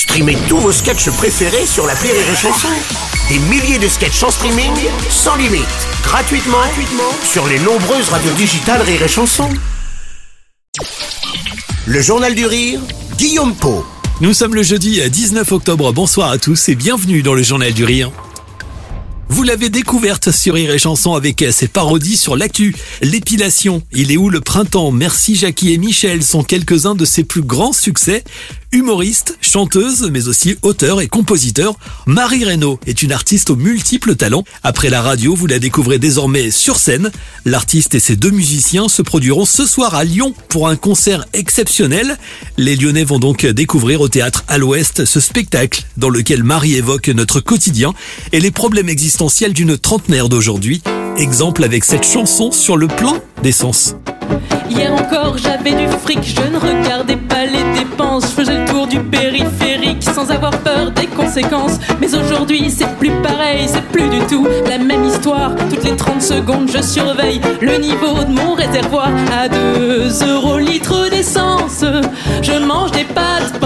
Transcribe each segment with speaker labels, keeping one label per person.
Speaker 1: Streamez tous vos sketchs préférés sur la Rire et Chanson. Des milliers de sketchs en streaming, sans limite, gratuitement, gratuitement sur les nombreuses radios digitales Rire et Chanson. Le Journal du Rire, Guillaume Po.
Speaker 2: Nous sommes le jeudi 19 octobre. Bonsoir à tous et bienvenue dans le Journal du Rire. Vous l'avez découverte sur Rire et Chanson avec ses parodies sur l'actu. L'épilation, il est où le printemps? Merci Jackie et Michel sont quelques-uns de ses plus grands succès. Humoriste, chanteuse, mais aussi auteur et compositeur, Marie Reynaud est une artiste aux multiples talents. Après la radio, vous la découvrez désormais sur scène. L'artiste et ses deux musiciens se produiront ce soir à Lyon pour un concert exceptionnel. Les Lyonnais vont donc découvrir au théâtre à l'Ouest ce spectacle dans lequel Marie évoque notre quotidien et les problèmes existentiels d'une trentenaire d'aujourd'hui. Exemple avec cette chanson sur le plan d'essence.
Speaker 3: Je faisais le tour du périphérique sans avoir peur des conséquences. Mais aujourd'hui c'est plus pareil, c'est plus du tout la même histoire. Toutes les 30 secondes je surveille le niveau de mon réservoir à 2 euros litre d'essence. Je mange des pâtes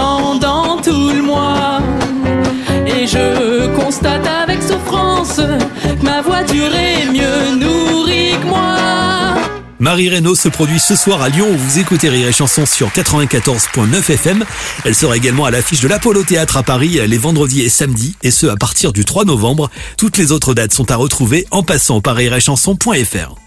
Speaker 2: Marie Reynaud se produit ce soir à Lyon où vous écoutez Rire et Chanson sur 94.9 FM. Elle sera également à l'affiche de l'Apollo Théâtre à Paris les vendredis et samedis et ce à partir du 3 novembre. Toutes les autres dates sont à retrouver en passant par rireetchanson.fr.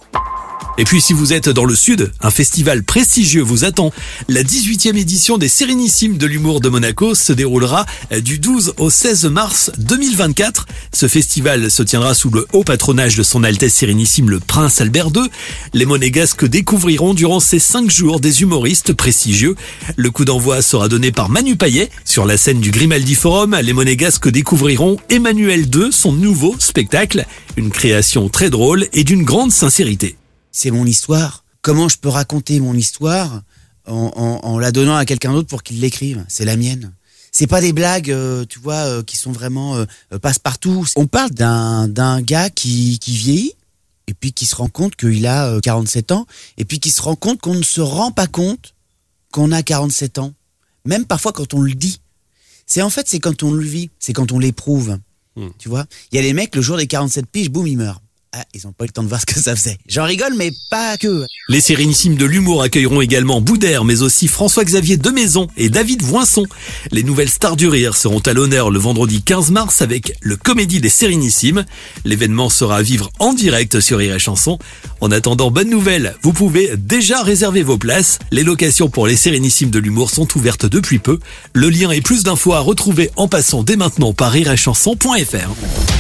Speaker 2: Et puis si vous êtes dans le sud, un festival prestigieux vous attend. La 18e édition des Sérénissimes de l'humour de Monaco se déroulera du 12 au 16 mars 2024. Ce festival se tiendra sous le haut patronage de son Altesse Sérénissime le Prince Albert II. Les Monégasques découvriront durant ces 5 jours des humoristes prestigieux. Le coup d'envoi sera donné par Manu Payet. Sur la scène du Grimaldi Forum, les Monégasques découvriront Emmanuel II, son nouveau spectacle. Une création très drôle et d'une grande sincérité
Speaker 4: c'est mon histoire. Comment je peux raconter mon histoire en, la donnant à quelqu'un d'autre pour qu'il l'écrive? C'est la mienne. C'est pas des blagues, euh, tu vois, euh, qui sont vraiment euh, passe-partout. On parle d'un gars qui, qui vieillit et puis qui se rend compte qu'il a 47 ans et puis qui se rend compte qu'on ne se rend pas compte qu'on a 47 ans. Même parfois quand on le dit. C'est en fait, c'est quand on le vit, c'est quand on l'éprouve. Hmm. Tu vois? Il y a les mecs, le jour des 47 piges, boum, ils meurent. Ah, ils n'ont pas eu le temps de voir ce que ça faisait. J'en rigole, mais pas que.
Speaker 2: Les Sérénissimes de l'humour accueilleront également Boudère, mais aussi François-Xavier Demaison et David Voinson. Les nouvelles stars du rire seront à l'honneur le vendredi 15 mars avec le Comédie des Sérénissimes. L'événement sera à vivre en direct sur Rire et Chanson. En attendant, bonne nouvelle, vous pouvez déjà réserver vos places. Les locations pour les Sérénissimes de l'humour sont ouvertes depuis peu. Le lien et plus d'infos à retrouver en passant dès maintenant par rireetchanson.fr.